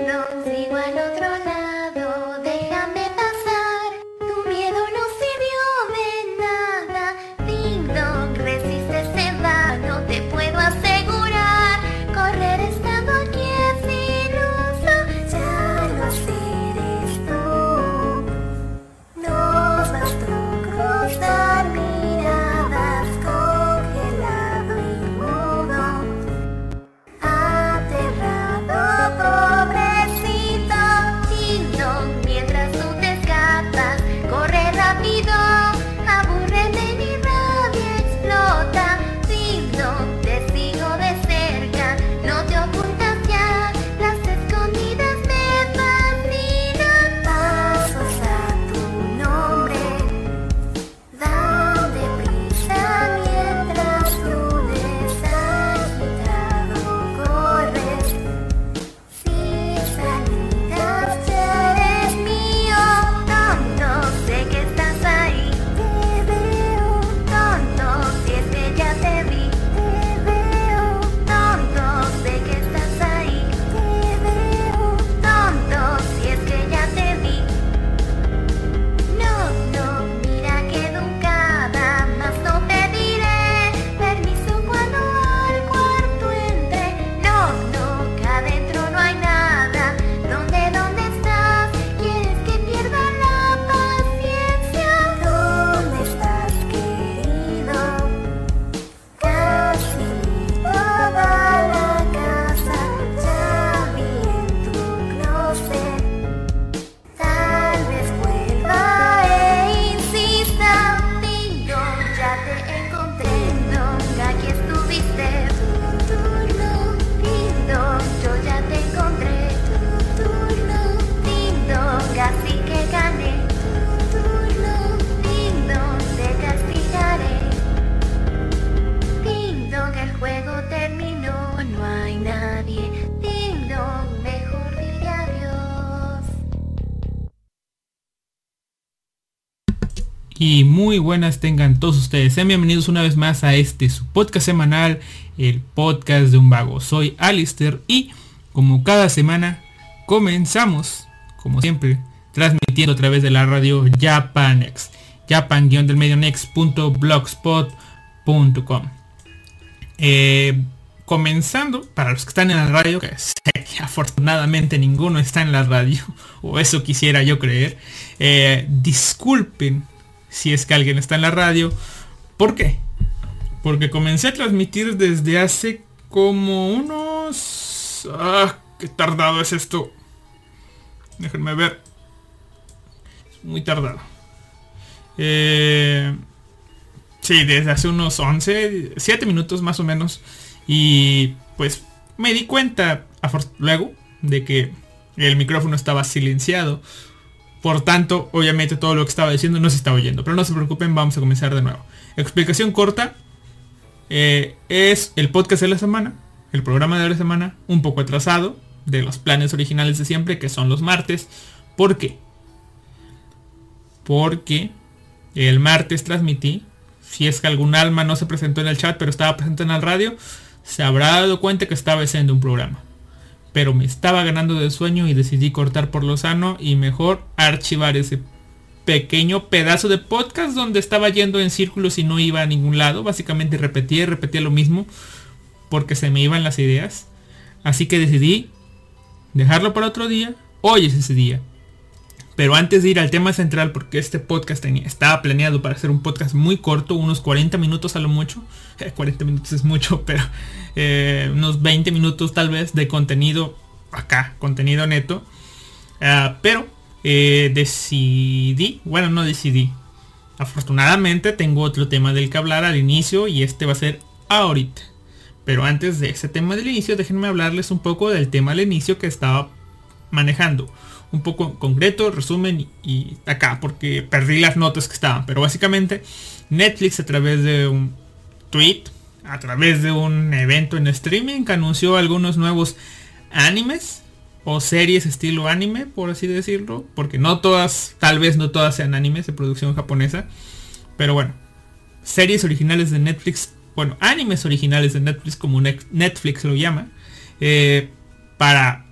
y muy buenas tengan todos ustedes. Sean bienvenidos una vez más a este su podcast semanal, el podcast de un vago. Soy Alister y como cada semana comenzamos, como siempre, transmitiendo a través de la radio Japanex. japan next.blogspot.com eh, Comenzando, para los que están en la radio, que afortunadamente ninguno está en la radio, o eso quisiera yo creer, eh, disculpen si es que alguien está en la radio. ¿Por qué? Porque comencé a transmitir desde hace como unos... ¡Ah! ¡Qué tardado es esto! Déjenme ver. Es muy tardado. Eh, sí, desde hace unos 11, 7 minutos más o menos. Y pues me di cuenta luego de que el micrófono estaba silenciado. Por tanto, obviamente todo lo que estaba diciendo no se estaba oyendo. Pero no se preocupen, vamos a comenzar de nuevo. Explicación corta. Eh, es el podcast de la semana. El programa de la semana. Un poco atrasado. De los planes originales de siempre. Que son los martes. ¿Por qué? Porque el martes transmití. Si es que algún alma no se presentó en el chat. Pero estaba presente en el radio. Se habrá dado cuenta que estaba haciendo un programa pero me estaba ganando de sueño y decidí cortar por lo sano y mejor archivar ese pequeño pedazo de podcast donde estaba yendo en círculos y no iba a ningún lado. Básicamente repetía y repetía lo mismo porque se me iban las ideas. Así que decidí dejarlo para otro día. Hoy es ese día. Pero antes de ir al tema central, porque este podcast tenía, estaba planeado para ser un podcast muy corto, unos 40 minutos a lo mucho. 40 minutos es mucho, pero eh, unos 20 minutos tal vez de contenido acá, contenido neto. Ah, pero eh, decidí, bueno, no decidí. Afortunadamente tengo otro tema del que hablar al inicio y este va a ser ahorita. Pero antes de ese tema del inicio, déjenme hablarles un poco del tema al inicio que estaba manejando un poco concreto, resumen y, acá, porque perdí las notas que estaban. Pero básicamente Netflix a través de un tweet, a través de un evento en streaming, anunció algunos nuevos animes o series estilo anime, por así decirlo. Porque no todas, tal vez no todas sean animes de producción japonesa. Pero bueno, series originales de Netflix, bueno, animes originales de Netflix como Netflix lo llama. Eh, para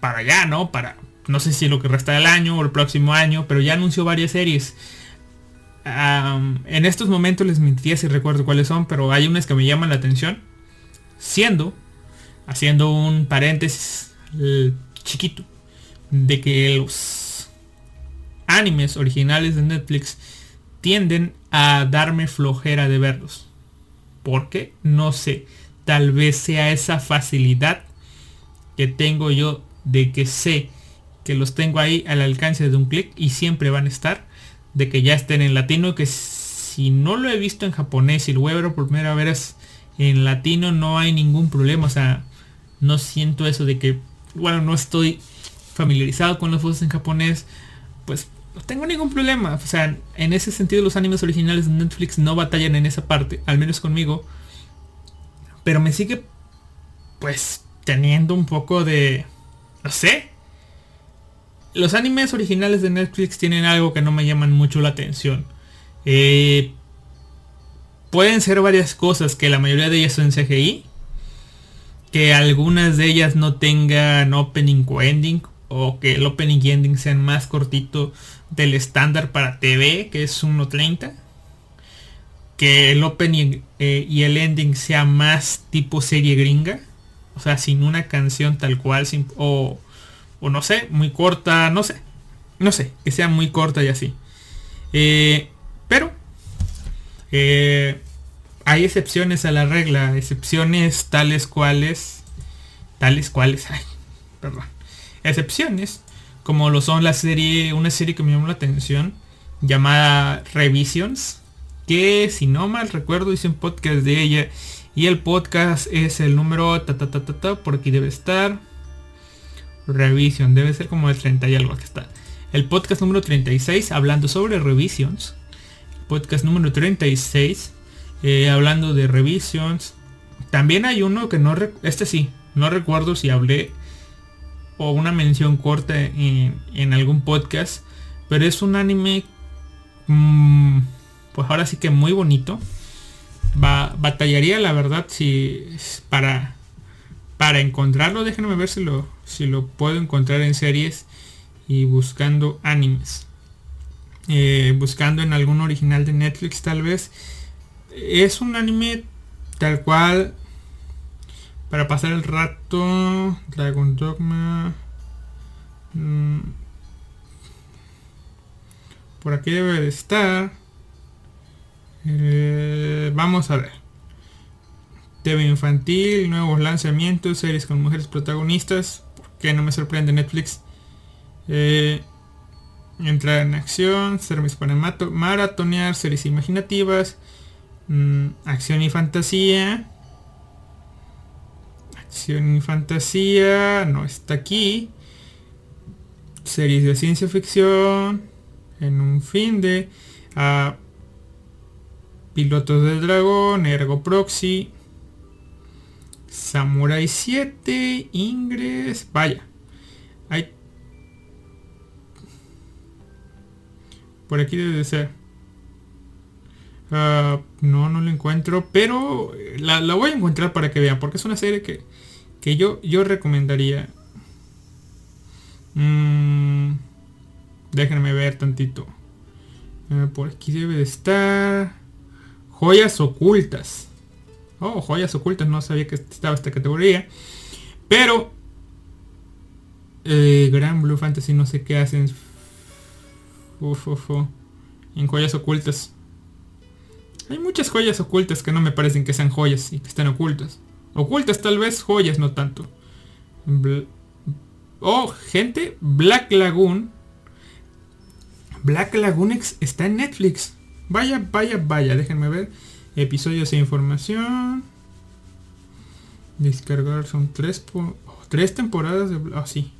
para allá, ¿no? Para, no sé si lo que resta del año o el próximo año, pero ya anunció varias series. en estos momentos les mentiría si recuerdo cuáles son, pero hay unas que me llaman la atención. Siendo, haciendo un paréntesis chiquito, de que los animes originales de Netflix tienden a darme flojera de verlos. ¿Por qué? No sé. Tal vez sea esa facilidad que tengo yo de que sé que los tengo ahí al alcance de un clic y siempre van a estar. De que ya estén en latino, que si no lo he visto en japonés y lo voy a ver por primera vez en latino, no hay ningún problema. O sea, no siento eso de que, bueno, no estoy familiarizado con las voces en japonés. Pues no tengo ningún problema. O sea, en ese sentido los animes originales de Netflix no batallan en esa parte, al menos conmigo. Pero me sigue, pues, teniendo un poco de... No sé. Los animes originales de Netflix tienen algo que no me llaman mucho la atención. Eh, pueden ser varias cosas, que la mayoría de ellas son CGI. Que algunas de ellas no tengan opening o ending. O que el opening y ending sean más cortito del estándar para TV, que es 1.30. Que el opening eh, y el ending sea más tipo serie gringa. O sea, sin una canción tal cual. Sin, o, o no sé, muy corta. No sé. No sé. Que sea muy corta y así. Eh, pero. Eh, hay excepciones a la regla. Excepciones tales cuales. Tales cuales. Ay, perdón. Excepciones como lo son la serie, una serie que me llamó la atención, llamada Revisions, que si no mal recuerdo hice un podcast de ella y el podcast es el número ta ta ta ta, ta por aquí debe estar. Revision, debe ser como el 30 y algo que está. El podcast número 36 hablando sobre Revisions. Podcast número 36 eh, hablando de Revisions. También hay uno que no, este sí, no recuerdo si hablé o una mención corta en, algún podcast. Pero es un anime, mm, pues ahora sí que muy bonito. Va, batallaría la verdad si para para encontrarlo déjenme ver si lo si lo puedo encontrar en series y buscando animes eh, buscando en algún original de Netflix tal vez es un anime tal cual para pasar el rato, Dragon Dogma. Mm, por aquí debe de estar. Eh, vamos a ver. TV infantil, nuevos lanzamientos, series con mujeres protagonistas. ¿Por qué no me sorprende Netflix? Eh, entrar en acción, servicios para maratonear, series imaginativas, mm, acción y fantasía Acción y fantasía, no está aquí. Series de ciencia ficción, en un fin de... Pilotos del Dragón, Ergo Proxy, Samurai 7, Ingres, vaya. Hay... Por aquí debe de ser. Ah, no, no lo encuentro, pero la, la, voy a encontrar para que vean, porque es una serie que que yo, yo recomendaría. Mm, déjenme ver tantito. Eh, por aquí debe de estar. Joyas ocultas. Oh, joyas ocultas. No sabía que estaba esta categoría. Pero. Eh, Gran Blue Fantasy no sé qué hacen. Uf, En joyas ocultas. Hay muchas joyas ocultas que no me parecen que sean joyas y que estén ocultas. Ocultas tal vez, joyas no tanto. oh, gente, Black Lagoon. Black Lagoon está en Netflix. Vaya, vaya, vaya, déjenme ver. Episodios e información. Descargar son tres, tres temporadas de... Ah, sí.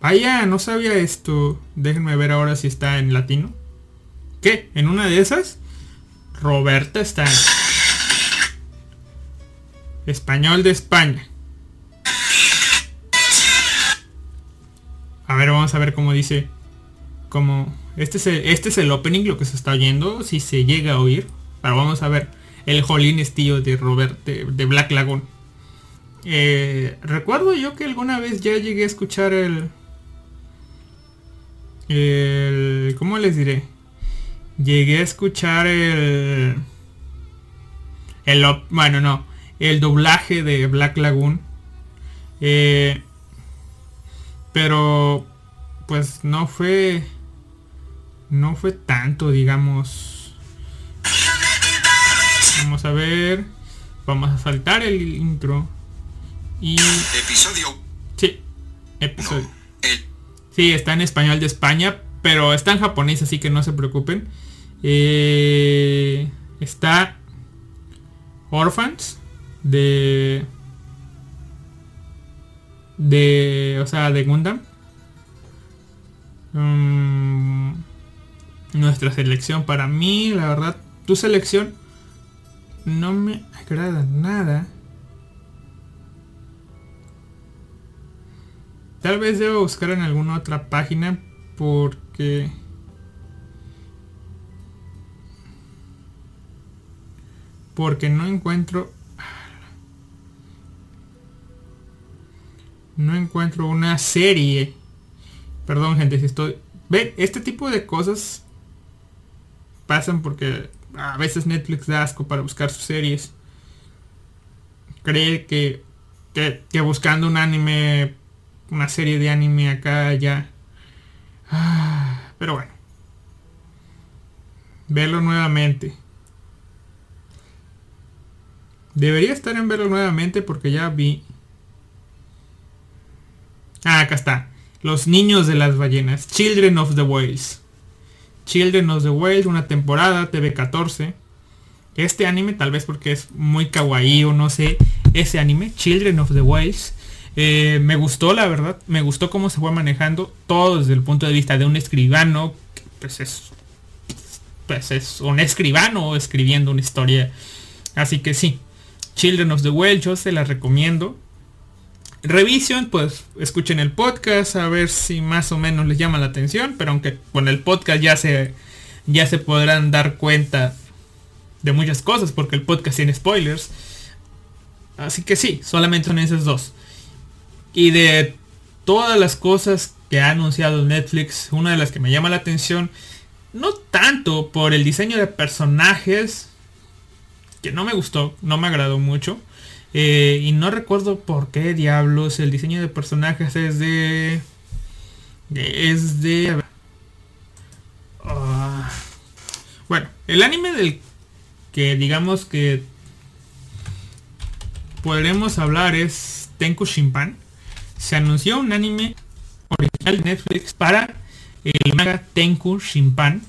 Vaya, no sabía esto. Déjenme ver ahora si está en latino. ¿Qué? ¿En una de esas? Roberta está en... Español de España. A ver, vamos a ver cómo dice. Como. Este es, el, este es el opening, lo que se está oyendo. Si se llega a oír. Pero vamos a ver. El Jolín Estío de Robert. De, Black Lagoon. Eh, recuerdo yo que alguna vez ya llegué a escuchar el... El... ¿Cómo les diré? Llegué a escuchar el... El... Bueno, no. El doblaje de Black Lagoon. Eh, pero... Pues no fue... No fue tanto, digamos. Vamos a ver. Vamos a saltar el intro. Y... Episodio. Sí, episodio. Sí, está en español de España, pero está en japonés, así que no se preocupen. Eh, está Orphans de... De... O sea, de Gundam. Mm, nuestra selección para mí, la verdad, tu selección no me agrada nada. Tal vez debo buscar en alguna otra página porque... Porque no encuentro... No encuentro una serie. Perdón gente, si estoy... Ven, este tipo de cosas pasan porque a veces Netflix da asco para buscar sus series. Cree que, que, buscando un anime una serie de anime acá ya. Ah, pero bueno. Verlo nuevamente. Debería estar en verlo nuevamente porque ya vi. Ah, acá está. Los niños de las ballenas. Children of the Whales. Children of the Whales, una temporada, TV14. Este anime, tal vez porque es muy kawaii o no sé, ese anime, Children of the Whales, eh, me gustó, la verdad, me gustó cómo se fue manejando todo desde el punto de vista de un escribano, pues es, pues es un escribano escribiendo una historia. Así que sí, Children of the Well, yo se la recomiendo. Revision, pues escuchen el podcast a ver si más o menos les llama la atención, pero aunque con el podcast ya se, ya se podrán dar cuenta de muchas cosas porque el podcast tiene spoilers. Así que sí, solamente son esos dos. Y de todas las cosas que ha anunciado Netflix, una de las que me llama la atención, no tanto por el diseño de personajes, que no me gustó, no me agradó mucho. Eh, y no recuerdo por qué diablos el diseño de personajes es de... Es de... Ah, bueno, el anime del que digamos que podremos hablar es Tenku Shimpan. Se anunció un anime original de Netflix para el manga Tenku Shimpan.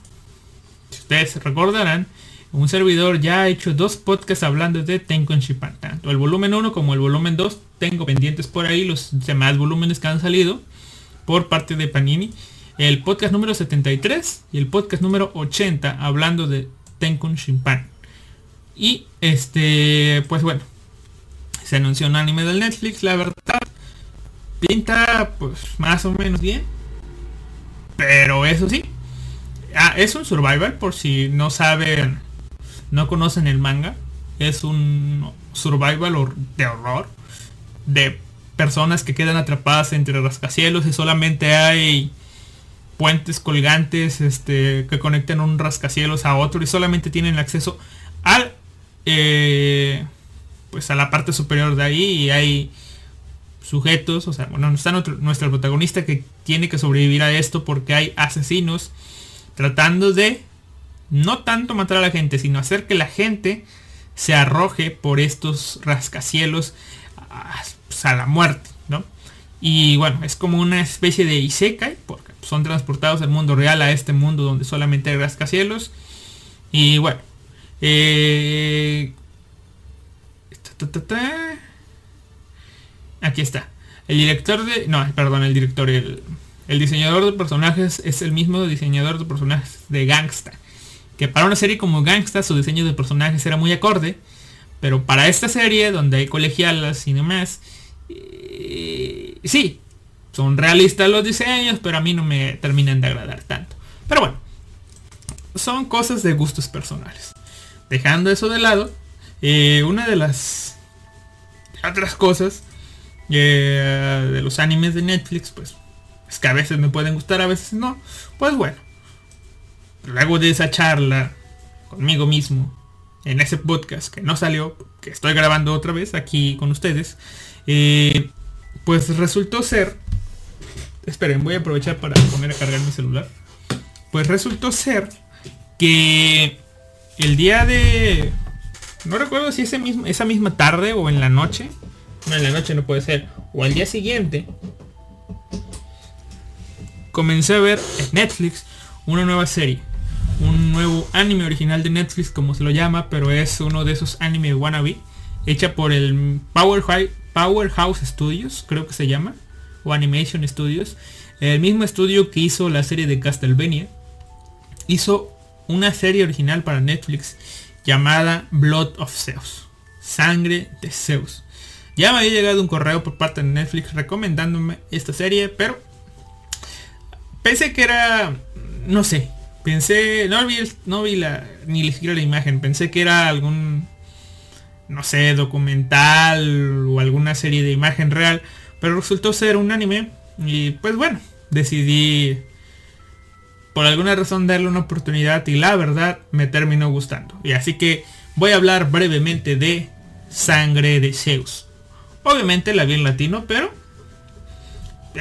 Si ustedes recordarán, un servidor ya ha hecho dos podcasts hablando de Tenku Shimpan. Tanto el volumen 1 como el volumen 2 tengo pendientes por ahí los demás volúmenes que han salido por parte de Panini. El podcast número 73 y el podcast número 80 hablando de Tenkun Shimpan. Y este, pues bueno, se anunció un anime del Netflix, la verdad pinta pues más o menos bien. Pero eso sí. Ah, es un survival por si no saben, no conocen el manga. Es un survival de horror. De personas que quedan atrapadas entre rascacielos y solamente hay puentes colgantes este, que conectan un rascacielos a otro y solamente tienen acceso al eh, pues a la parte superior de ahí y hay sujetos, o sea, bueno, está nuestro, protagonista que tiene que sobrevivir a esto porque hay asesinos tratando de no tanto matar a la gente, sino hacer que la gente se arroje por estos rascacielos a, pues, la muerte, ¿no? Y bueno, es como una especie de Isekai, porque son transportados del mundo real a este mundo donde solamente hay rascacielos. Y bueno, eh, Aquí está. El director de... No, perdón, el director. El, el diseñador de personajes es el mismo diseñador de personajes de Gangsta. Que para una serie como Gangsta su diseño de personajes era muy acorde. Pero para esta serie, donde hay colegialas y demás, eh, sí, son realistas los diseños, pero a mí no me terminan de agradar tanto. Pero bueno, son cosas de gustos personales. Dejando eso de lado, eh, una de las otras cosas eh, de los animes de Netflix, pues es que a veces me pueden gustar, a veces no. Pues bueno, luego de esa charla conmigo mismo en ese podcast que no salió, que estoy grabando otra vez aquí con ustedes, eh, pues resultó ser, esperen, voy a aprovechar para poner a cargar mi celular, pues resultó ser que el día de, no recuerdo si ese mismo, esa misma tarde o en la noche, no en la noche no puede ser, o al día siguiente, comencé a ver en Netflix una nueva serie un nuevo anime original de Netflix, como se lo llama, pero es uno de esos anime wannabe, hecha por el Powerhouse Studios, creo que se llama, o Animation Studios, el mismo estudio que hizo la serie de Castlevania, hizo una serie original para Netflix llamada Blood of Zeus, Sangre de Zeus. Ya me había llegado un correo por parte de Netflix recomendándome esta serie, pero pensé que era, no sé, Pensé, no vi, no vi la, ni siquiera la imagen, pensé que era algún, no sé, documental o alguna serie de imagen real, pero resultó ser un anime y pues bueno, decidí por alguna razón darle una oportunidad y la verdad me terminó gustando. Y así que voy a hablar brevemente de Sangre de Zeus. Obviamente la vi en latino, pero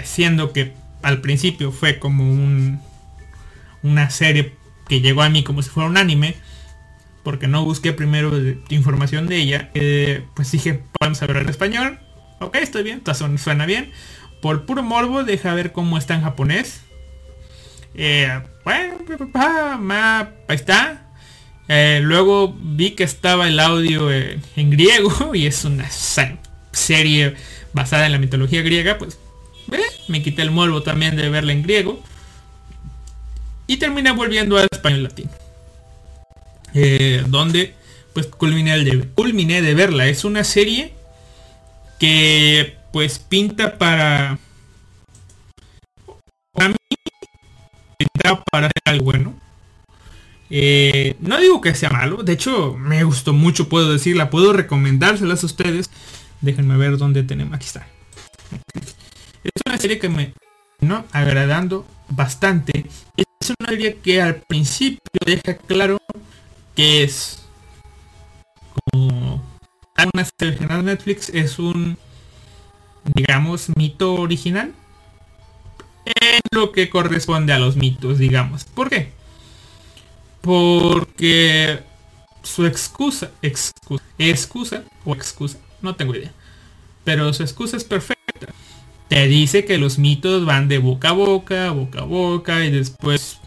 siendo que al principio fue como un una serie que llegó a mí como si fuera un anime, porque no busqué primero información de ella, eh, pues dije, vamos a ver en español. Ok, estoy bien, suena bien. Por puro morbo, deja ver cómo está en japonés. Eh, bueno, ahí está. Eh, luego vi que estaba el audio en griego y es una serie basada en la mitología griega, pues me quité el morbo también de verla en griego y terminé volviendo al español latino. Eh, donde pues culminé, de, culminé de verla. Es una serie que pues pinta para... Para mí, para algo bueno. Eh, no digo que sea malo, de hecho me gustó mucho, puedo decirla, puedo recomendárselas a ustedes. Déjenme ver dónde tenemos. Aquí está. Es una serie que me no agradando bastante una serie que al principio deja claro que es como una serie de Netflix es un digamos mito original en lo que corresponde a los mitos digamos ¿por qué? porque su excusa excusa excusa o excusa no tengo idea pero su excusa es perfecta dice que los mitos van de boca a boca, boca a boca y después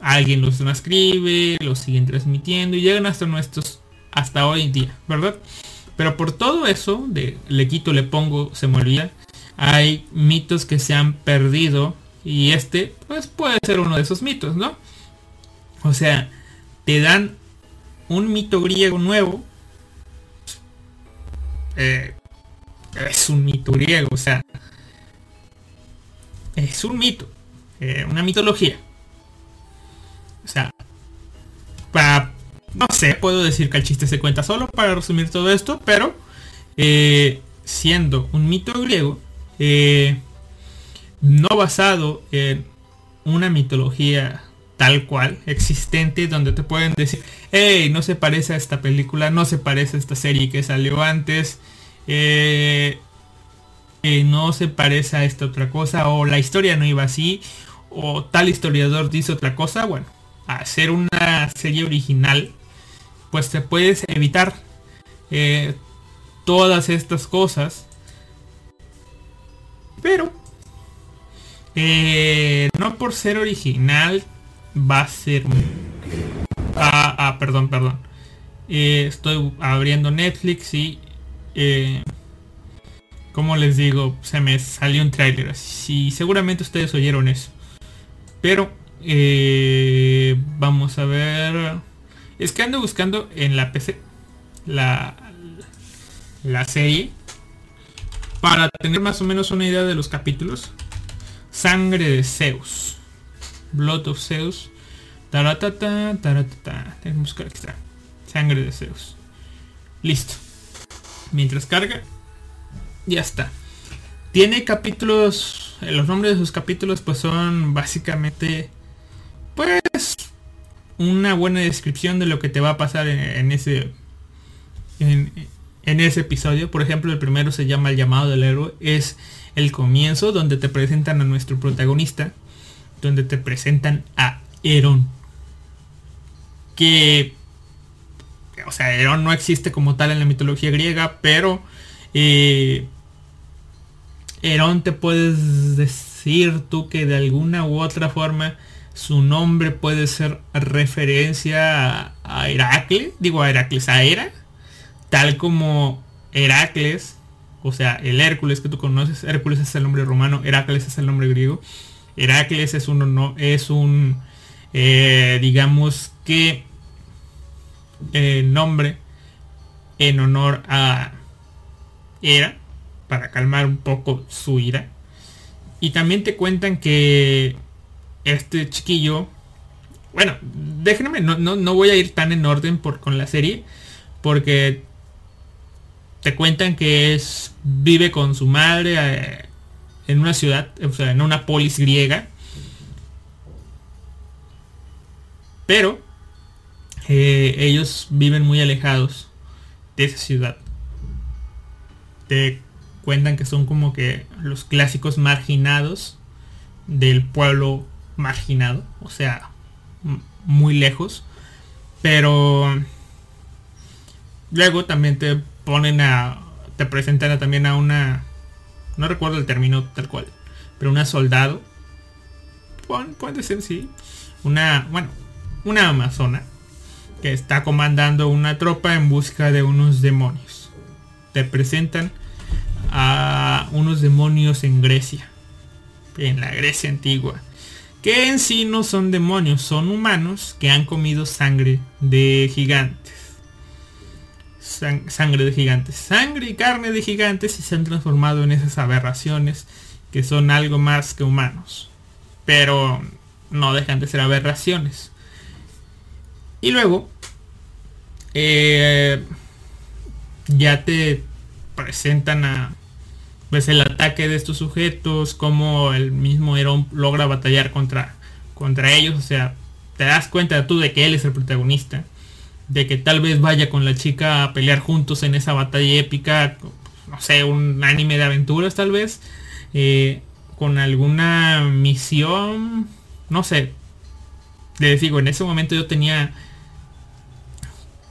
alguien los transcribe, los siguen transmitiendo y llegan hasta nuestros, hasta hoy en día, ¿verdad? Pero por todo eso, de le quito, le pongo, se me olvida, hay mitos que se han perdido y este pues puede ser uno de esos mitos, ¿no? O sea, te dan un mito griego nuevo. Eh, es un mito griego, o sea, es un mito, eh, una mitología. O sea, para, no sé, puedo decir que el chiste se cuenta solo para resumir todo esto, pero eh, siendo un mito griego, eh, no basado en una mitología tal cual existente donde te pueden decir, hey, no se parece a esta película, no se parece a esta serie que salió antes, no se parece a esta otra cosa o la historia no iba así o tal historiador dice otra cosa, bueno, hacer una serie original pues te puedes evitar eh, todas estas cosas. Pero eh, no por ser original va a ser ah, ah perdón perdón. Eh, estoy abriendo Netflix y como les digo, se me salió un tráiler. así seguramente ustedes oyeron eso. Pero eh, vamos a ver. Es que ando buscando en la PC la, la serie para tener más o menos una idea de los capítulos. Sangre de Zeus. Blood of Zeus. Taratata, taratata. Tenemos que buscar está. Sangre de Zeus. Listo. Mientras carga, ya está. Tiene capítulos, los nombres de sus capítulos pues son básicamente pues una buena descripción de lo que te va a pasar en, ese en, ese episodio. Por ejemplo, el primero se llama El llamado del héroe. Es el comienzo donde te presentan a nuestro protagonista. Donde te presentan a Herón. Que... O sea, Herón no existe como tal en la mitología griega, pero... Eh, Herón te puedes decir tú que de alguna u otra forma su nombre puede ser referencia a, Heracles, digo a Heracles, a Hera, tal como Heracles, o sea, el Hércules que tú conoces, Hércules es el nombre romano, Heracles es el nombre griego, Heracles es un, no, es un eh, digamos que eh, nombre en honor a Hera, para calmar un poco su ira. Y también te cuentan que este chiquillo, bueno, déjenme, no, no, voy a ir tan en orden por, con la serie, porque te cuentan que es, vive con su madre eh, en una ciudad, o sea, en una polis griega. Pero eh, ellos viven muy alejados de esa ciudad. Te cuentan que son como que los clásicos marginados del pueblo marginado, o sea, muy lejos. Pero luego también te ponen a, te presentan también a una, no recuerdo el término tal cual, pero una soldado, puede ser sí, una, bueno, una amazona que está comandando una tropa en busca de unos demonios. Te presentan a unos demonios en Grecia, en la Grecia antigua que en sí no son demonios, son humanos que han comido sangre de gigantes. sangre de gigantes. Sangre y carne de gigantes y se han transformado en esas aberraciones que son algo más que humanos. Pero no dejan de ser aberraciones. Y luego, eh, ya te presentan a ves el ataque de estos sujetos, como el mismo Herón logra batallar contra, contra ellos, o sea, te das cuenta tú de que él es el protagonista, de que tal vez vaya con la chica a pelear juntos en esa batalla épica, no sé, un anime de aventuras tal vez, eh, con alguna misión, no sé, les digo, en ese momento yo tenía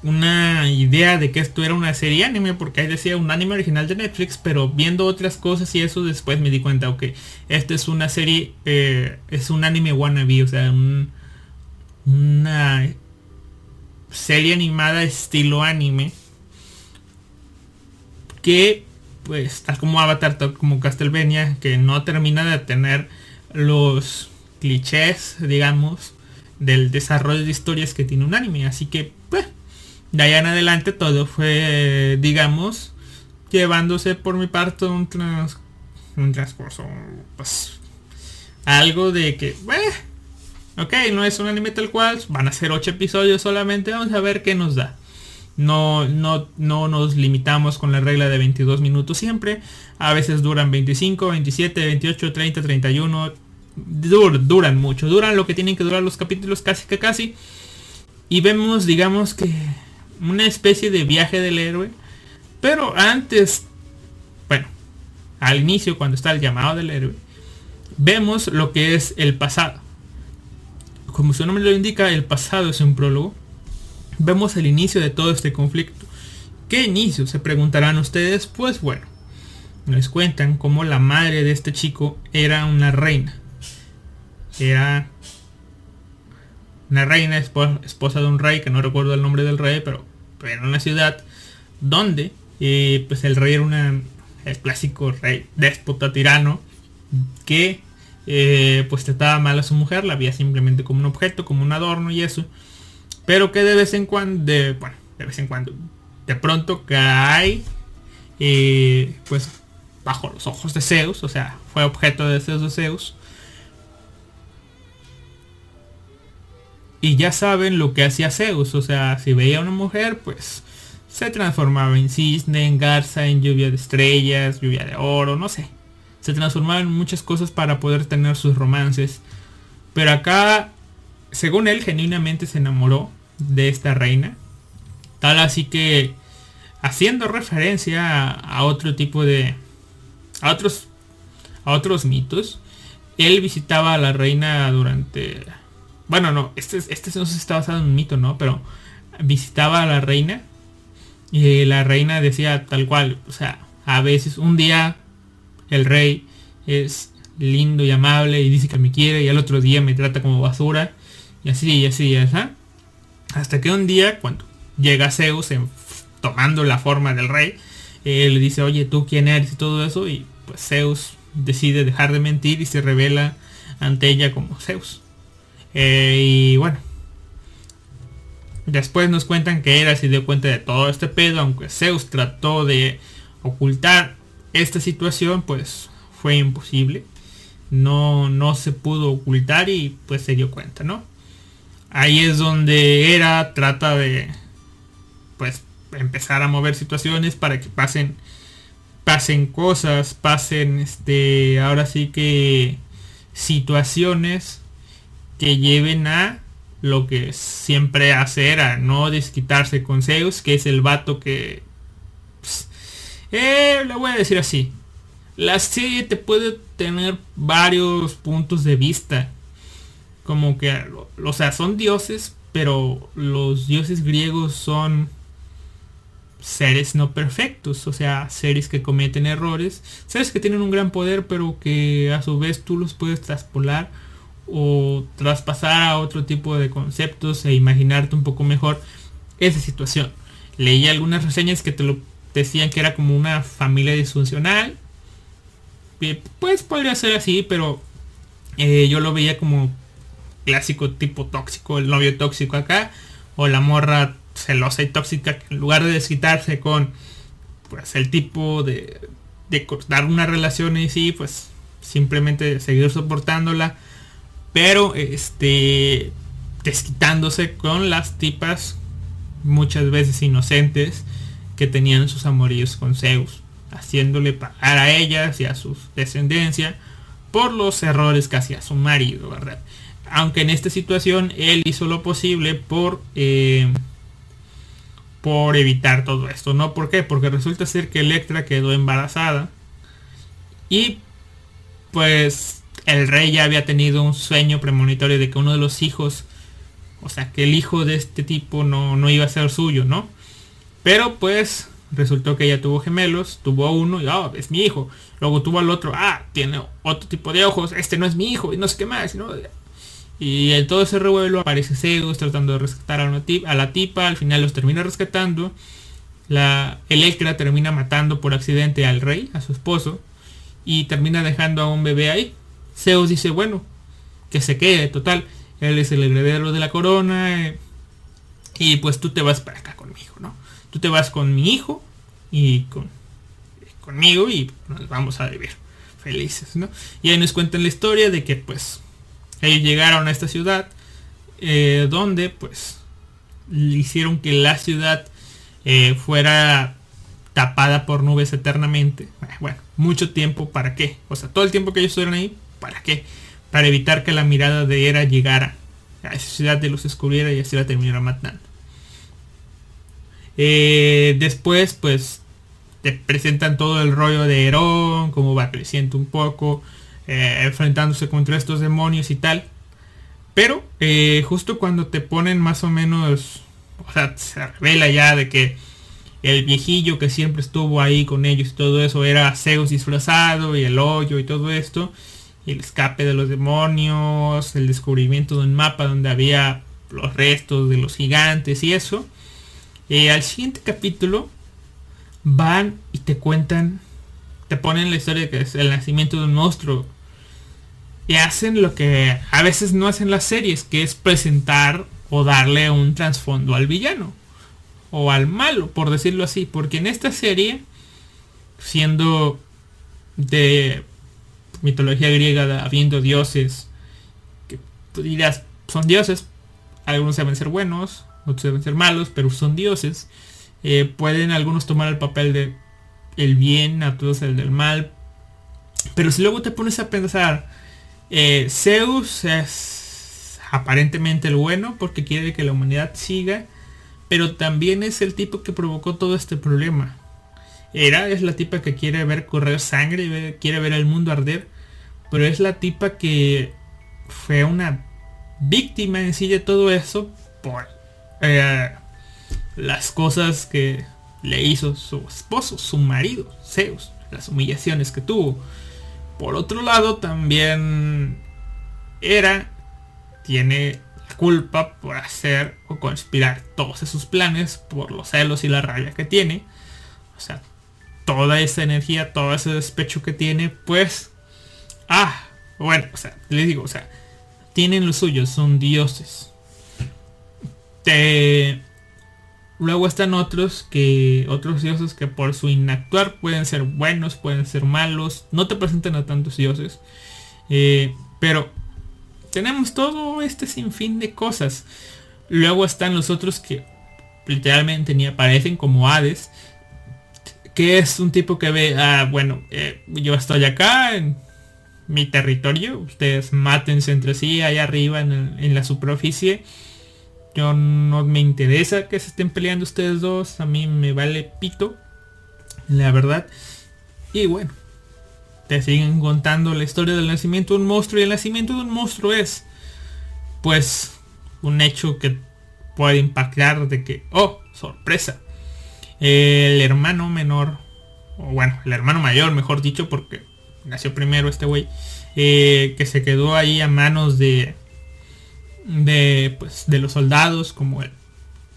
una idea de que esto era una serie anime, porque ahí decía un anime original de Netflix, pero viendo otras cosas y eso después me di cuenta, ok, esta es una serie, eh, es un anime wannabe, o sea, una serie animada estilo anime, que pues tal como Avatar, tal como Castlevania, que no termina de tener los clichés, digamos, del desarrollo de historias que tiene un anime, así que pues de allá en adelante todo fue, digamos, llevándose por mi parte un, un transcurso, pues, algo de que, bueno, ok, no es un anime tal cual, van a ser 8 episodios solamente, vamos a ver qué nos da. No, no, no nos limitamos con la regla de 22 minutos siempre. A veces duran 25, 27, 28, 30, 31. duran mucho. Duran lo que tienen que durar los capítulos casi que casi. Y vemos, digamos que una especie de viaje del héroe. Pero antes, bueno, al inicio, cuando está el llamado del héroe, vemos lo que es el pasado. Como su nombre lo indica, el pasado es un prólogo. Vemos el inicio de todo este conflicto. ¿Qué inicio? Se preguntarán ustedes. Pues bueno, nos cuentan cómo la madre de este chico era una reina. Era una reina, esposa de un rey, que no recuerdo el nombre del rey, pero en una ciudad donde eh, pues el rey era una, el clásico rey déspota tirano que eh, pues trataba mal a su mujer, la veía simplemente como un objeto, como un adorno y eso. Pero que de vez en cuando, de, bueno, de vez en cuando, de pronto cae eh, pues bajo los ojos de Zeus, o sea, fue objeto de deseos de Zeus. Y ya saben lo que hacía Zeus, o sea, si veía a una mujer, pues se transformaba en cisne, en garza, en lluvia de estrellas, lluvia de oro, no sé. Se transformaba en muchas cosas para poder tener sus romances. Pero acá, según él, genuinamente se enamoró de esta reina. Tal así que, haciendo referencia a, otro tipo de... A otros, a otros mitos, él visitaba a la reina durante... Bueno, no, este, este no se está basado en un mito, ¿no? Pero visitaba a la reina y la reina decía tal cual, o sea, a veces un día el rey es lindo y amable y dice que me quiere y al otro día me trata como basura y así y así y así. Hasta que un día cuando llega Zeus tomando la forma del rey, él le dice, oye, ¿tú quién eres? y todo eso y pues Zeus decide dejar de mentir y se revela ante ella como Zeus. Eh, y bueno, Después nos cuentan que Hera se dio cuenta de todo este pedo, aunque Zeus trató de ocultar esta situación, pues fue imposible. No, no se pudo ocultar y pues se dio cuenta, ¿no? Ahí es donde Hera trata de pues empezar a mover situaciones para que pasen pasen cosas, pasen este ahora sí que situaciones que lleven a lo que siempre hace era no desquitarse con Zeus, que es el vato que... Pues, eh, le voy a decir así. La serie te puede tener varios puntos de vista. Como que, o sea, son dioses, pero los dioses griegos son seres no perfectos, o sea, seres que cometen errores, seres que tienen un gran poder, pero que a su vez tú los puedes traspolar o traspasar a otro tipo de conceptos e imaginarte un poco mejor esa situación. Leí algunas reseñas que te lo decían que era como una familia disfuncional. Pues podría ser así, pero eh, yo lo veía como clásico tipo tóxico, el novio tóxico acá, o la morra celosa y tóxica en lugar de desquitarse con pues el tipo de, de cortar una relación y sí, pues simplemente seguir soportándola pero este desquitándose con las tipas muchas veces inocentes que tenían sus amoríos con Zeus, haciéndole pagar a ellas y a su descendencia por los errores que hacía su marido, ¿verdad? Aunque en esta situación él hizo lo posible por eh, por evitar todo esto, ¿no? ¿Por qué? Porque resulta ser que Electra quedó embarazada y pues el rey ya había tenido un sueño premonitorio de que uno de los hijos, o sea, que el hijo de este tipo no, no iba a ser suyo, ¿no? Pero pues resultó que ella tuvo gemelos, tuvo uno y oh, es mi hijo. Luego tuvo al otro, ah, tiene otro tipo de ojos, este no es mi hijo y no sé qué más, ¿no? Y en todo ese revuelo aparece Zeus tratando de rescatar a, una a la tipa, al final los termina rescatando. La Electra termina matando por accidente al rey, a su esposo, y termina dejando a un bebé ahí. Zeus dice, bueno, que se quede, total, él es el heredero de la corona eh, y pues tú te vas para acá conmigo, ¿no? Tú te vas con mi hijo y con conmigo y nos vamos a vivir felices, ¿no? Y ahí nos cuentan la historia de que pues ellos llegaron a esta ciudad eh, donde pues hicieron que la ciudad eh, fuera tapada por nubes eternamente. Bueno, mucho tiempo para qué. O sea, todo el tiempo que ellos estuvieron ahí ¿Para qué? Para evitar que la mirada de Hera llegara a esa ciudad de los descubriera y así la terminara matando. Eh, después, pues, te presentan todo el rollo de Herón, cómo va creciendo un poco, eh, enfrentándose contra estos demonios y tal. Pero, eh, justo cuando te ponen más o menos, o sea, se revela ya de que el viejillo que siempre estuvo ahí con ellos y todo eso era Zeus disfrazado y el hoyo y todo esto el escape de los demonios, el descubrimiento de un mapa donde había los restos de los gigantes y eso. Eh, al siguiente capítulo van y te cuentan, te ponen la historia que es el nacimiento de un monstruo. Y hacen lo que a veces no hacen las series, que es presentar o darle un trasfondo al villano. O al malo, por decirlo así. Porque en esta serie, siendo de mitología griega habiendo dioses que tú son dioses. Algunos deben ser buenos, otros deben ser malos, pero son dioses. Eh, pueden algunos tomar el papel de el bien, a todos el del mal. Pero si luego te pones a pensar, eh, Zeus es aparentemente el bueno porque quiere que la humanidad siga, pero también es el tipo que provocó todo este problema. Era es la tipa que quiere ver correr sangre, quiere ver el mundo arder, pero es la tipa que fue una víctima en sí de todo eso por eh, las cosas que le hizo su esposo, su marido, Zeus, las humillaciones que tuvo. Por otro lado, también era, tiene la culpa por hacer o conspirar todos esos planes por los celos y la rabia que tiene. O sea, toda esa energía, todo ese despecho que tiene, pues, ah, bueno, o sea, les digo, o sea, tienen lo suyo, son dioses. Luego están otros que, otros dioses que por su inactuar pueden ser buenos, pueden ser malos, no te presentan a tantos dioses. Eh, pero tenemos todo este sinfín de cosas. Luego están los otros que literalmente ni aparecen como Hades, que es un tipo que ve, ah, bueno, eh, yo estoy acá en mi territorio, ustedes mátense entre sí allá arriba en, la superficie. Yo no me interesa que se estén peleando ustedes dos, a mí me vale pito, la verdad. Y bueno, te siguen contando la historia del nacimiento de un monstruo y el nacimiento de un monstruo es, pues, un hecho que puede impactar de que, oh, sorpresa, el hermano menor, o bueno, el hermano mayor, mejor dicho, porque nació primero este güey, eh, que se quedó ahí a manos de, de, pues, de los soldados como el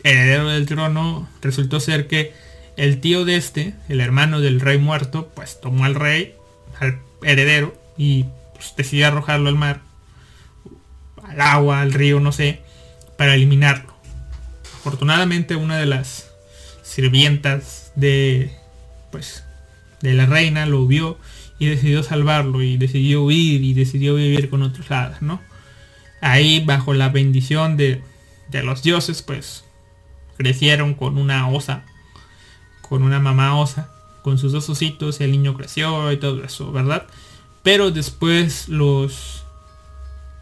heredero del trono, resultó ser que el tío de este, el hermano del rey muerto, pues tomó al rey, al heredero, y pues, decidió arrojarlo al mar, al agua, al río, no sé, para eliminarlo. Afortunadamente una de las sirvientas de pues de la reina lo vio y decidió salvarlo y decidió huir y decidió vivir con otros hadas, ¿no? Ahí bajo la bendición de, de los dioses pues crecieron con una osa, con una mamá osa, con sus dos ositos, el niño creció y todo eso, ¿verdad? Pero después los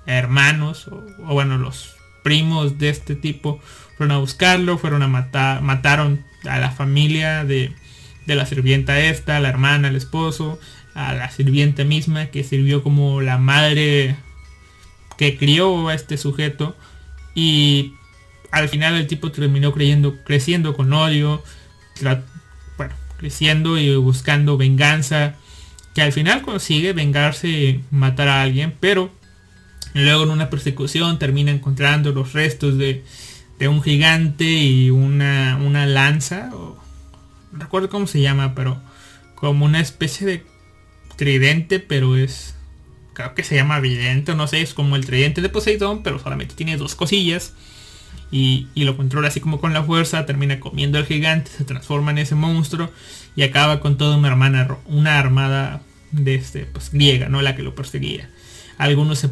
hermanos, o, o bueno, los primos de este tipo fueron a buscarlo, fueron a matar, mataron a la familia de, la sirvienta esta, a la hermana, al esposo, a la sirvienta misma que sirvió como la madre que crió a este sujeto. Y al final el tipo terminó creyendo, creciendo con odio, bueno, creciendo y buscando venganza, que al final consigue vengarse y matar a alguien, pero luego en una persecución termina encontrando los restos de, de un gigante y una, una lanza, o, no recuerdo cómo se llama, pero como una especie de tridente, pero es, creo que se llama vidente, no sé, es como el tridente de Poseidón, pero solamente tiene dos cosillas. Y, y, lo controla así como con la fuerza, termina comiendo al gigante, se transforma en ese monstruo y acaba con toda una hermana, una armada de este, pues griega, ¿no? La que lo perseguía. Algunos se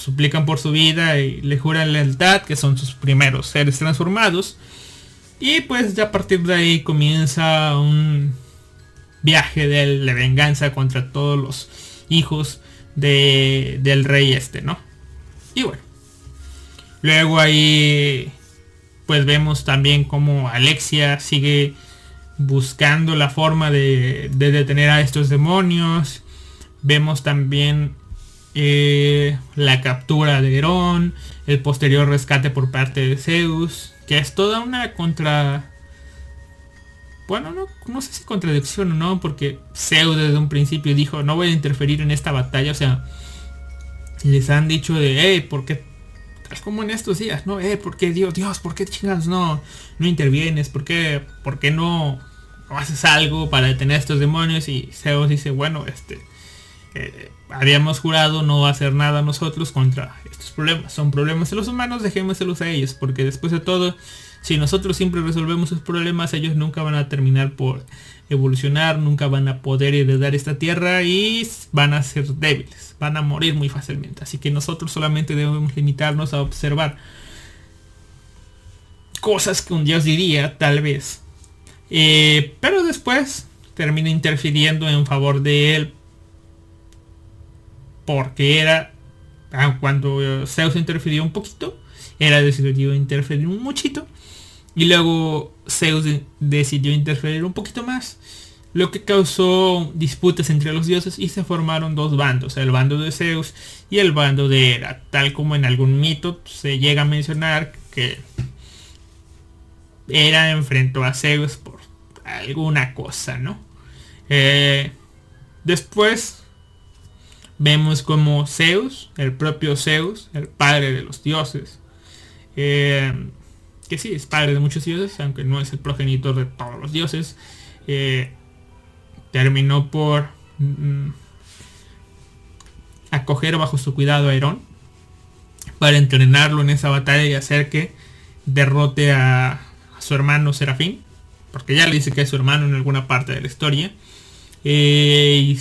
suplican por su vida y le juran lealtad, que son sus primeros seres transformados. Y pues ya a partir de ahí comienza un viaje de, venganza contra todos los hijos de, del rey este, ¿no? Y bueno. Luego ahí pues vemos también como Alexia sigue buscando la forma de, de detener a estos demonios. Vemos también eh, la captura de Herón, el posterior rescate por parte de Zeus, que es toda una contra... Bueno, no, no sé si contradicción o no, porque Zeus desde un principio dijo, no voy a interferir en esta batalla, o sea, les han dicho de, hey, ¿por qué? Tal como en estos días, ¿no? Eh, ¿por qué Dios, Dios, por qué chingas no, no intervienes? ¿Por qué, por qué no, no haces algo para detener a estos demonios? Y Zeus dice, bueno, este, eh, habíamos jurado no hacer nada nosotros contra estos problemas. Son problemas de los humanos, dejémoselos a ellos, porque después de todo, si nosotros siempre resolvemos sus problemas, ellos nunca van a terminar por evolucionar, nunca van a poder heredar esta tierra y van a ser débiles, van a morir muy fácilmente. Así que nosotros solamente debemos limitarnos a observar cosas que un dios diría, tal vez, Eh, pero después termina interfiriendo en favor de él. Porque era... Ah, cuando Zeus interfirió un poquito, era decidido interferir un muchito. Y luego Zeus decidió interferir un poquito más. Lo que causó disputas entre los dioses y se formaron dos bandos, el bando de Zeus y el bando de Hera. Tal como en algún mito se llega a mencionar que Hera enfrentó a Zeus por alguna cosa, ¿no? Eh, después vemos como Zeus, el propio Zeus, el padre de los dioses, eh, que sí, es padre de muchos dioses, aunque no es el progenitor de todos los dioses, eh, terminó por mm, acoger bajo su cuidado a Herón para entrenarlo en esa batalla y hacer que derrote a, su hermano Serafín, porque ya le dice que es su hermano en alguna parte de la historia. Eh,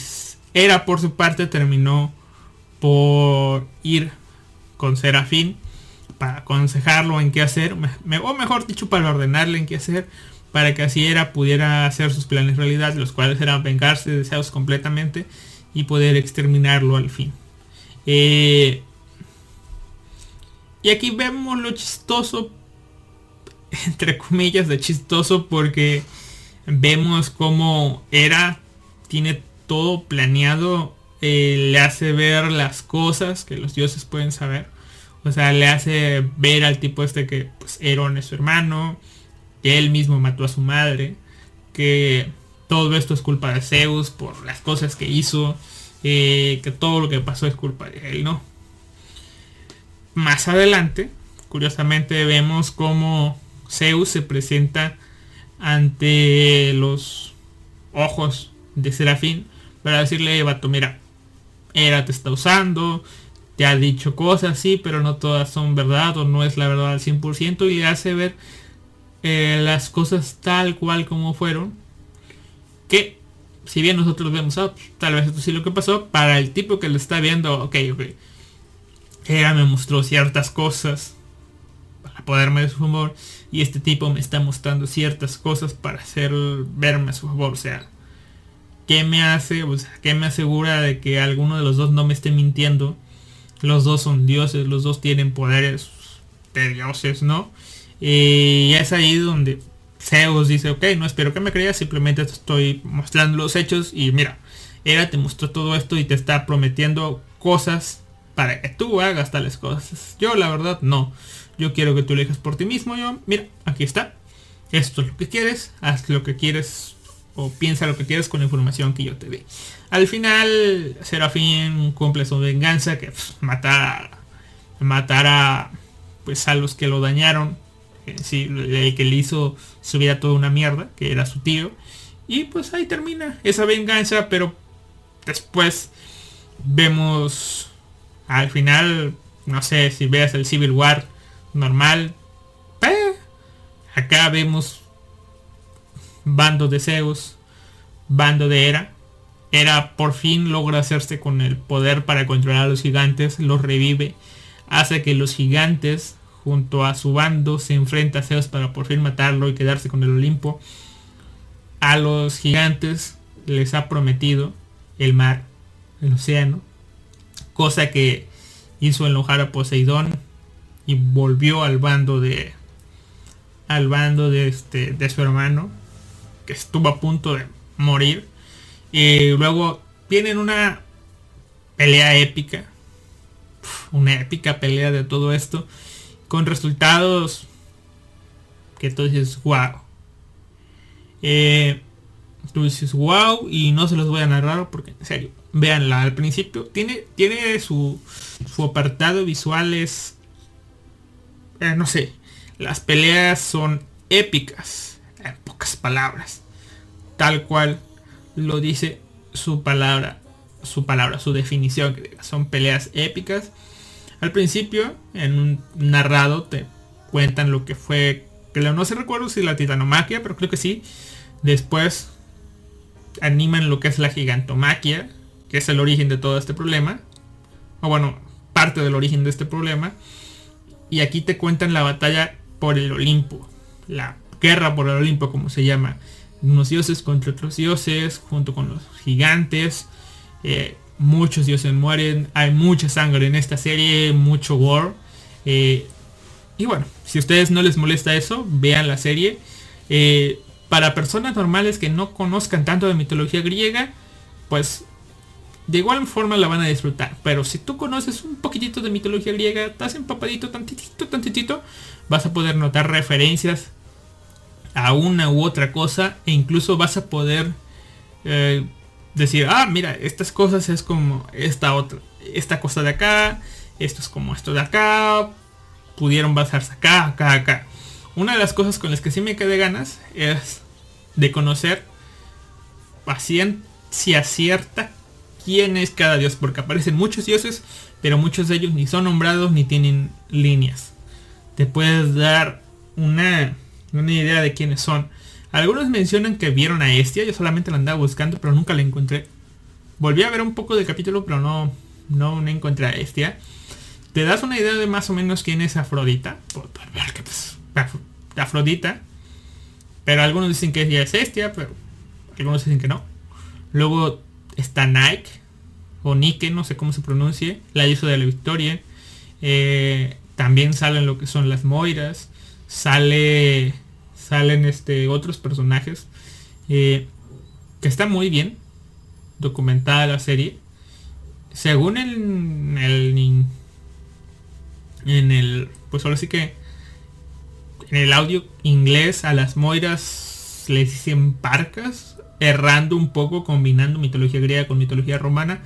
Era por su parte terminó por ir con Serafín para aconsejarlo en qué hacer, o mejor dicho, para ordenarle en qué hacer, para que así era pudiera hacer sus planes realidad, los cuales eran vengarse de Zeus completamente y poder exterminarlo al fin. Eh, y aquí vemos lo chistoso, entre comillas de chistoso, porque vemos como era, tiene todo planeado, eh, le hace ver las cosas que los dioses pueden saber o sea, le hace ver al tipo este que pues Herón es su hermano, que él mismo mató a su madre, que todo esto es culpa de Zeus por las cosas que hizo, eh, que todo lo que pasó es culpa de él, ¿no? Más adelante, curiosamente vemos cómo Zeus se presenta ante los ojos de Serafín para decirle, vato, mira, Era te está usando, te ha dicho cosas, sí, pero no todas son verdad o no es la verdad al 100% y hace ver eh, las cosas tal cual como fueron. Que si bien nosotros vemos, pues, tal vez esto sí lo que pasó, para el tipo que lo está viendo, ok, ok. Ella me mostró ciertas cosas para poderme de su favor y este tipo me está mostrando ciertas cosas para hacer verme a su favor. O sea, ¿qué me hace? O sea, ¿qué me asegura de que alguno de los dos no me esté mintiendo? Los dos son dioses, los dos tienen poderes de dioses, ¿no? Y es ahí donde Zeus dice, ok, no espero que me creas, simplemente te estoy mostrando los hechos y mira, Hera te mostró todo esto y te está prometiendo cosas para que tú hagas tales cosas. Yo la verdad no. Yo quiero que tú elijas por ti mismo. Yo, mira, aquí está. Esto es lo que quieres. Haz lo que quieres o piensa lo que quieres con la información que yo te dé. Al final, Serafín cumple su venganza, que pues, matar, a, pues, a los que lo dañaron. Sí, el que le hizo su vida toda una mierda, que era su tío. Y pues ahí termina esa venganza, pero después vemos al final, no sé si veas el Civil War normal. Eh, acá vemos bando de Zeus, bando de Hera era por fin logra hacerse con el poder para controlar a los gigantes, los revive, hace que los gigantes junto a su bando se enfrenta a Zeus para por fin matarlo y quedarse con el Olimpo. A los gigantes les ha prometido el mar, el océano, cosa que hizo enojar a Poseidón y volvió al bando de al bando de este de su hermano que estuvo a punto de morir y luego tienen una pelea épica. Una épica pelea de todo esto. Con resultados que tú dices, wow. Eh, dices, wow. Y no se los voy a narrar porque, en serio, véanla al principio. Tiene, tiene su, su apartado visual es... Eh, no sé. Las peleas son épicas. En pocas palabras. Tal cual lo dice su palabra, su palabra, su definición, son peleas épicas. Al principio, en un narrado, te cuentan lo que fue, no se recuerdo si la titanomaquia, pero creo que sí. Después animan lo que es la gigantomaquia, que es el origen de todo este problema. O bueno, parte del origen de este problema. Y aquí te cuentan la batalla por el Olimpo. La guerra por el Olimpo, como se llama unos dioses contra otros dioses, junto con los gigantes. Eh, muchos dioses mueren, hay mucha sangre en esta serie, mucho war. Eh, y bueno, si ustedes no les molesta eso, vean la serie. Eh, para personas normales que no conozcan tanto de mitología griega, pues de igual forma la van a disfrutar. Pero si tú conoces un poquitito de mitología griega, estás empapadito tantitito, tantitito, vas a poder notar referencias a una u otra cosa e incluso vas a poder eh, decir, ah, mira, estas cosas es como esta otra, esta cosa de acá, esto es como esto de acá, pudieron basarse acá, acá, acá. Una de las cosas con las que sí me quedé ganas es de conocer paciencia cierta quién es cada dios, porque aparecen muchos dioses, pero muchos de ellos ni son nombrados ni tienen líneas. Te puedes dar una, una idea de quiénes son. Algunos mencionan que vieron a Estia, yo solamente la andaba buscando, pero nunca la encontré. Volví a ver un poco del capítulo, pero no, no, encontré a Estia. Te das una idea de más o menos quién es Afrodita. Pues, Afrodita. Pero algunos dicen que ella es Estia, pero algunos dicen que no. Luego está Nike, o Nike, no sé cómo se pronuncie, la hizo de la Victoria. Eh, también salen lo que son las Moiras. Sale salen este, otros personajes. Eh, que está muy bien documentada la serie. Según el, el, en el, pues ahora sí que en el audio inglés a las moiras les dicen parcas, errando un poco, combinando mitología griega con mitología romana.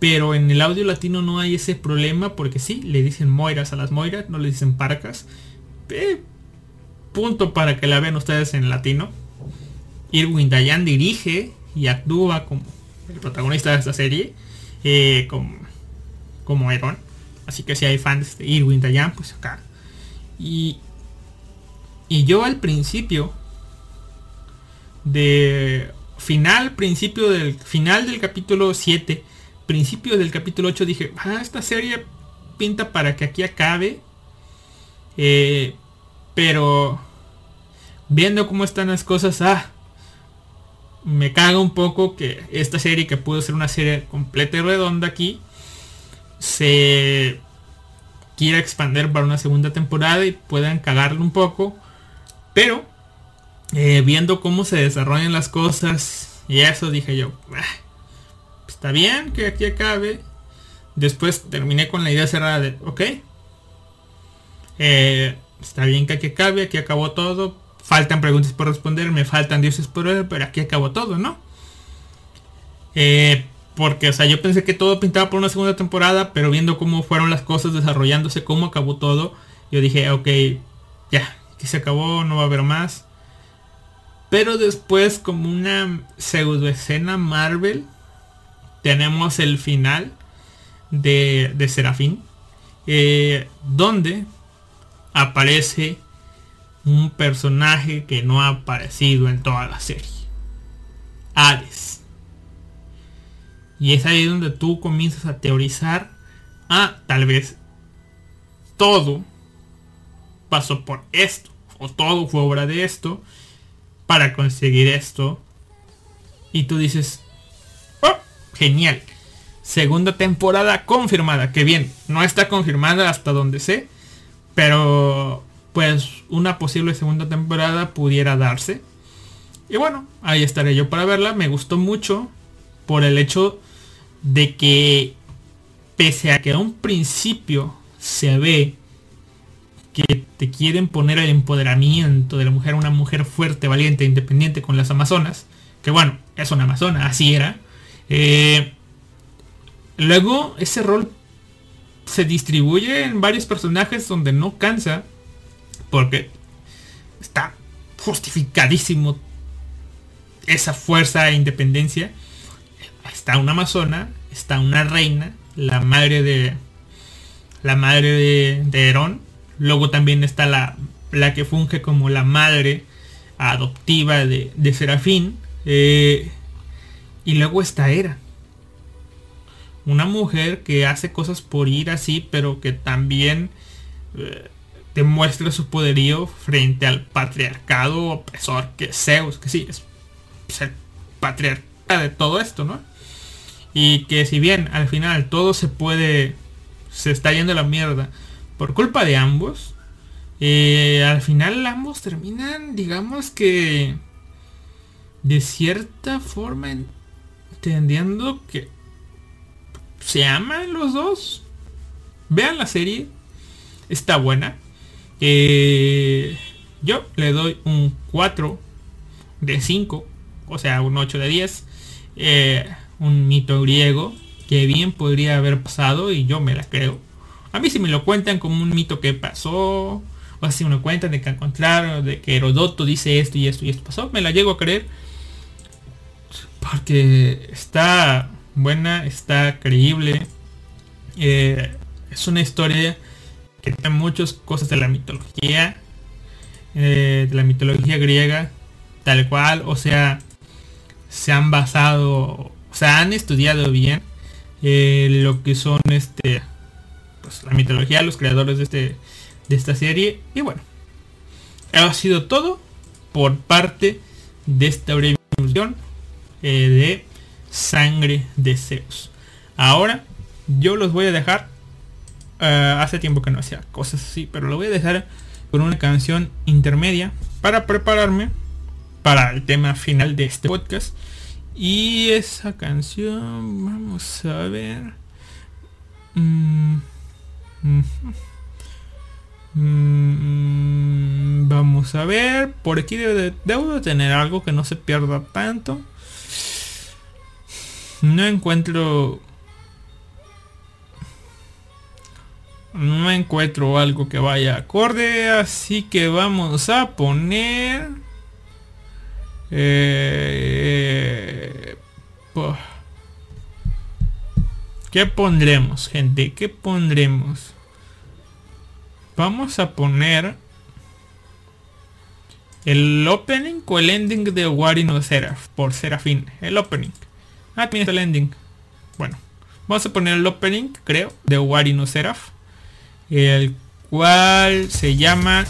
Pero en el audio latino no hay ese problema porque sí, le dicen moiras a las moiras, no le dicen parcas. Punto para que la vean ustedes en latino. Irwin Dayan dirige y actúa como el protagonista de esta serie, eh, como, como. Así que si hay fans de Irwin Dayan, pues acá. Y, y yo al principio de final, principio del final del capítulo 7, principio del capítulo 8 dije, ah, esta serie pinta para que aquí acabe. Eh, pero viendo cómo están las cosas, ah, me caga un poco que esta serie que pudo ser una serie completa y redonda aquí, se quiera expandir para una segunda temporada y puedan cagarlo un poco. Pero, eh, viendo cómo se desarrollan las cosas y eso dije yo, ah, está bien que aquí acabe. Después terminé con la idea cerrada de, ok, eh, está bien que aquí acabe, aquí acabó todo, faltan preguntas por responder, me faltan dioses por ver, pero aquí acabó todo, ¿no? Eh, porque, o sea, yo pensé que todo pintaba por una segunda temporada, pero viendo cómo fueron las cosas desarrollándose, cómo acabó todo, yo dije, ok, ya, aquí se acabó, no va a haber más. Pero después, como una pseudo escena Marvel, tenemos el final de, de Serafín, eh, donde aparece un personaje que no ha aparecido en toda la serie. Hades. Y es ahí donde tú comienzas a teorizar, ah, tal vez todo pasó por esto, o todo fue obra de esto, para conseguir esto. Y tú dices, oh, genial. Segunda temporada confirmada, que bien, no está confirmada hasta donde sé, pero pues una posible segunda temporada pudiera darse. Y bueno, ahí estaré yo para verla. Me gustó mucho por el hecho de que pese a que a un principio se ve que te quieren poner el empoderamiento de la mujer, una mujer fuerte, valiente, independiente con las amazonas, que bueno, es una amazona, así era. Eh, luego ese rol se distribuye en varios personajes donde no cansa porque está justificadísimo esa fuerza e independencia. Está una amazona, está una reina, la madre de la madre de, de Herón. Luego también está la, la que funge como la madre adoptiva de, de Serafín. Eh, y luego está Hera. Una mujer que hace cosas por ir así, pero que también eh, demuestra su poderío frente al patriarcado opresor que es Zeus, que sí, es, el patriarca de todo esto, ¿no? Y que si bien al final todo se puede, se está yendo a la mierda por culpa de ambos, eh, al final ambos terminan, digamos que, de cierta forma entendiendo que se aman los dos. Vean la serie, está buena. Eh, yo le doy un 4 de 5, o sea, un 8 de 10. Eh, un mito griego que bien podría haber pasado y yo me la creo. A mí si me lo cuentan como un mito que pasó, o si me cuentan de que encontraron, de que Herodoto dice esto y esto y esto pasó, me la llego a creer. Porque está buena, está creíble. Eh, es una historia que tiene muchas cosas de la mitología, eh, de la mitología griega, tal cual, o sea, se han basado, o sea, han estudiado bien eh, lo que son este, pues, la mitología, los creadores de este, de esta serie, y bueno, ha sido todo por parte de esta breve eh, de sangre de Zeus. Ahora yo los voy a dejar eh, hace tiempo que no hacía cosas así, pero lo voy a dejar con una canción intermedia para prepararme para el tema final de este podcast. Y esa canción, vamos a ver. Mm, mm, vamos a ver. Por aquí debo tener algo que no se pierda tanto. No encuentro no encuentro algo que vaya acorde, así que vamos a poner... Eh, ¿Qué pondremos, gente? ¿Qué pondremos? Vamos a poner el opening o el ending de Warino Seraph por Serafín. El opening. Ah, está el ending. Bueno, vamos a poner el opening, creo, de Warino Seraph el cual se llama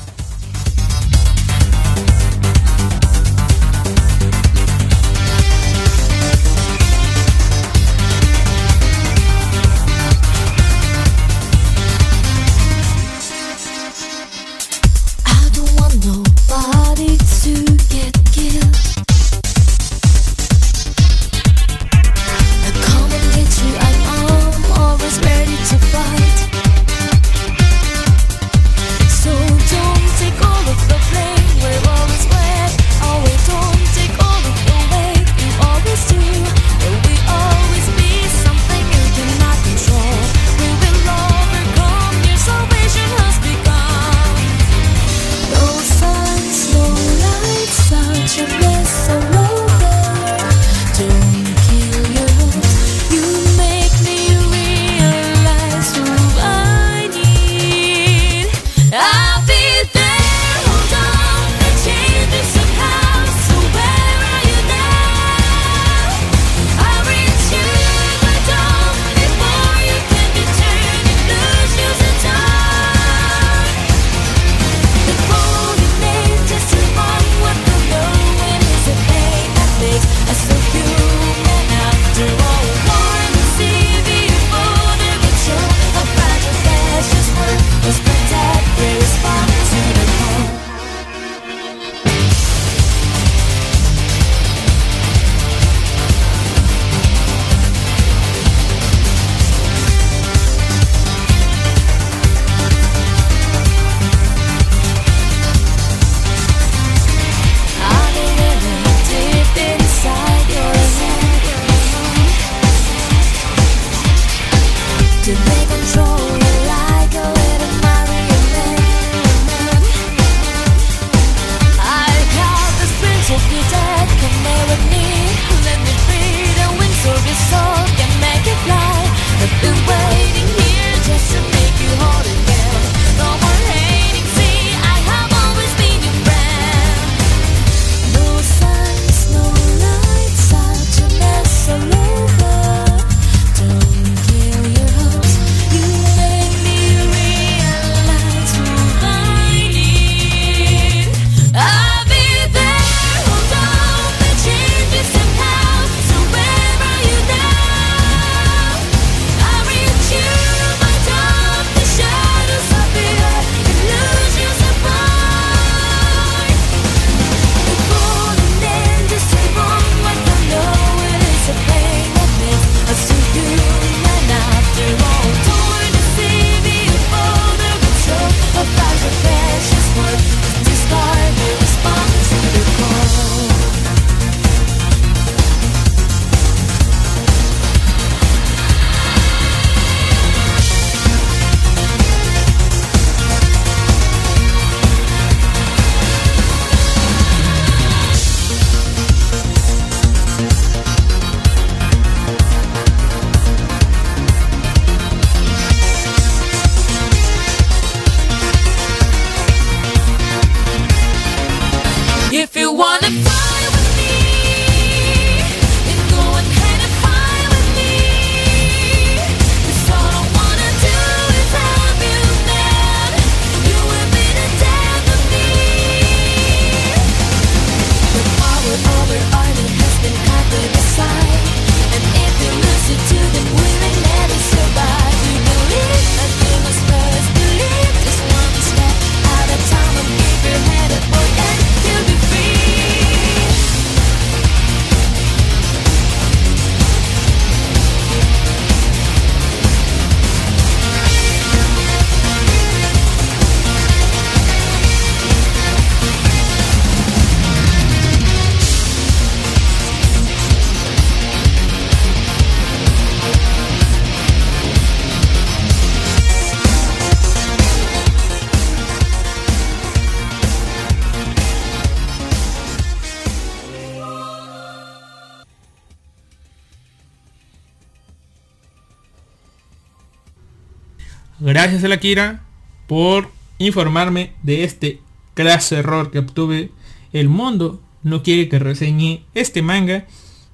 Gracias a la Kira por informarme de este clase error que obtuve. El mundo no quiere que reseñe este manga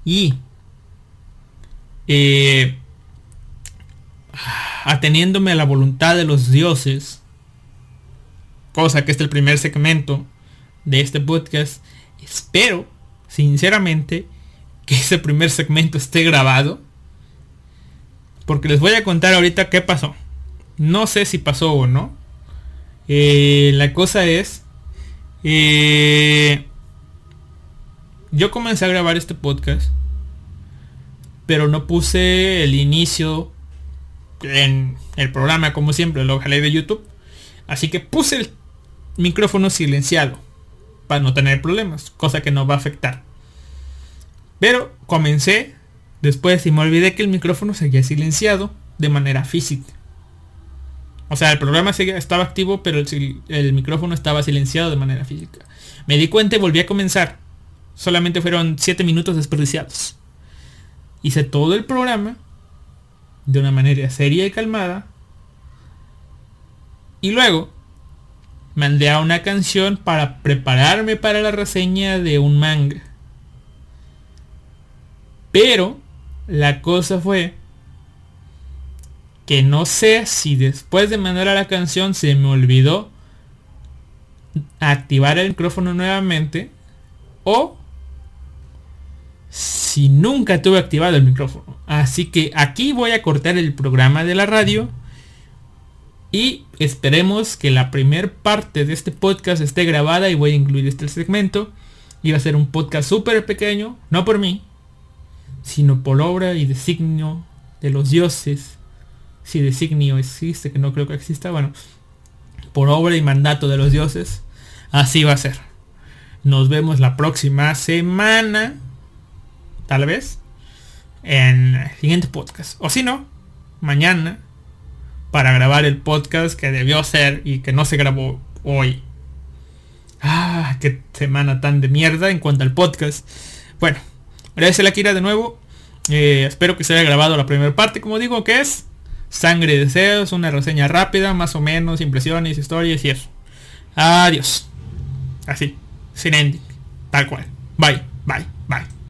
y eh, ateniéndome a la voluntad de los dioses, cosa que es el primer segmento de este podcast, espero sinceramente que ese primer segmento esté grabado. Porque les voy a contar ahorita qué pasó. No sé si pasó o no. Eh, la cosa es... Eh, yo comencé a grabar este podcast. Pero no puse el inicio en el programa como siempre, lo jalé de YouTube. Así que puse el micrófono silenciado para no tener problemas, cosa que no va a afectar. Pero comencé después y me olvidé que el micrófono seguía silenciado de manera física. O sea, el programa estaba activo, pero el, el, micrófono estaba silenciado de manera física. Me di cuenta y volví a comenzar. Solamente fueron 7 minutos desperdiciados. Hice todo el programa de una manera seria y calmada. Y luego mandé a una canción para prepararme para la reseña de un manga. Pero la cosa fue que no sé si después de mandar a la canción se me olvidó activar el micrófono nuevamente o si nunca tuve activado el micrófono. Así que aquí voy a cortar el programa de la radio y esperemos que la primer parte de este podcast esté grabada y voy a incluir este segmento. Va a ser un podcast súper pequeño, no por mí, sino por obra y designio de los dioses. Si designio existe, que no creo que exista, bueno, por obra y mandato de los dioses, así va a ser. Nos vemos la próxima semana, tal vez, en el siguiente podcast. O si no, mañana para grabar el podcast que debió ser y que no se grabó hoy. Ah, qué semana tan de mierda en cuanto al podcast. Bueno, gracias a la Kira de nuevo. Eh, espero que se haya grabado la primera parte, como digo, que es Sangre de Deseos, una reseña rápida, más o menos, impresiones, historias y eso. Adiós. Así, sin ending, tal cual. Bye, bye.